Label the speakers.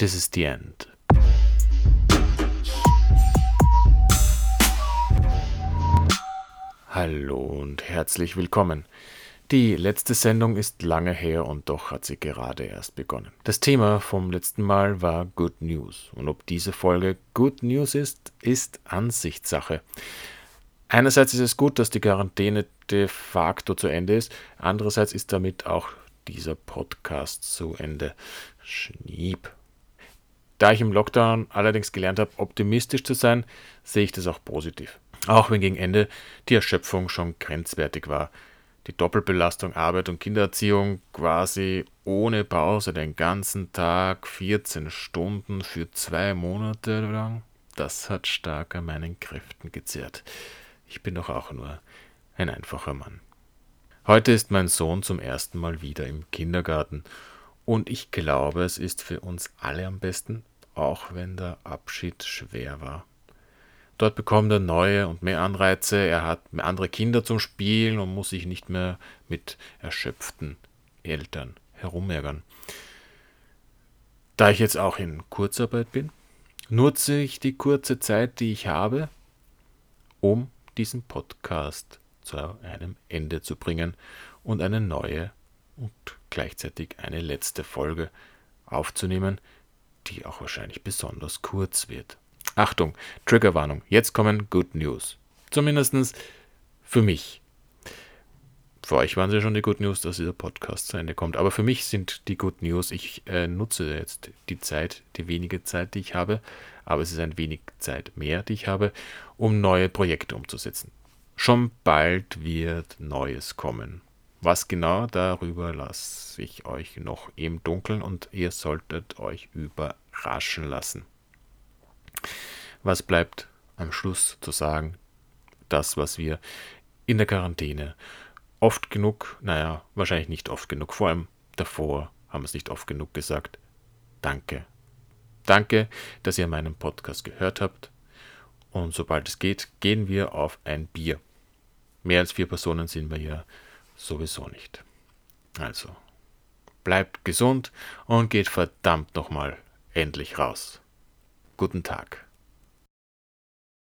Speaker 1: This is the end. Hallo und herzlich willkommen. Die letzte Sendung ist lange her und doch hat sie gerade erst begonnen. Das Thema vom letzten Mal war Good News und ob diese Folge Good News ist, ist Ansichtssache. Einerseits ist es gut, dass die Quarantäne de facto zu Ende ist, andererseits ist damit auch dieser Podcast zu Ende. Schniep. Da ich im Lockdown allerdings gelernt habe, optimistisch zu sein, sehe ich das auch positiv. Auch wenn gegen Ende die Erschöpfung schon grenzwertig war. Die Doppelbelastung Arbeit und Kindererziehung quasi ohne Pause den ganzen Tag 14 Stunden für zwei Monate lang, das hat stark an meinen Kräften gezehrt. Ich bin doch auch nur ein einfacher Mann. Heute ist mein Sohn zum ersten Mal wieder im Kindergarten und ich glaube, es ist für uns alle am besten, auch wenn der Abschied schwer war. Dort bekommt er neue und mehr Anreize, er hat andere Kinder zum Spielen und muss sich nicht mehr mit erschöpften Eltern herumärgern. Da ich jetzt auch in Kurzarbeit bin, nutze ich die kurze Zeit, die ich habe, um diesen Podcast zu einem Ende zu bringen und eine neue und gleichzeitig eine letzte Folge aufzunehmen, die auch wahrscheinlich besonders kurz wird. Achtung, Triggerwarnung, jetzt kommen Good News. Zumindest für mich. Für euch waren sie schon die Good News, dass dieser Podcast zu Ende kommt. Aber für mich sind die Good News, ich äh, nutze jetzt die Zeit, die wenige Zeit, die ich habe, aber es ist ein wenig Zeit mehr, die ich habe, um neue Projekte umzusetzen. Schon bald wird Neues kommen. Was genau, darüber lasse ich euch noch im Dunkeln und ihr solltet euch überraschen lassen. Was bleibt am Schluss zu sagen? Das, was wir in der Quarantäne oft genug, naja, wahrscheinlich nicht oft genug, vor allem davor haben wir es nicht oft genug gesagt. Danke. Danke, dass ihr meinen Podcast gehört habt. Und sobald es geht, gehen wir auf ein Bier. Mehr als vier Personen sind wir ja sowieso nicht. Also, bleibt gesund und geht verdammt nochmal endlich raus. Guten Tag.